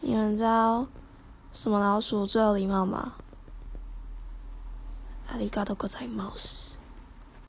你们知道什么老鼠最有礼貌吗？阿里嘎多个在冒死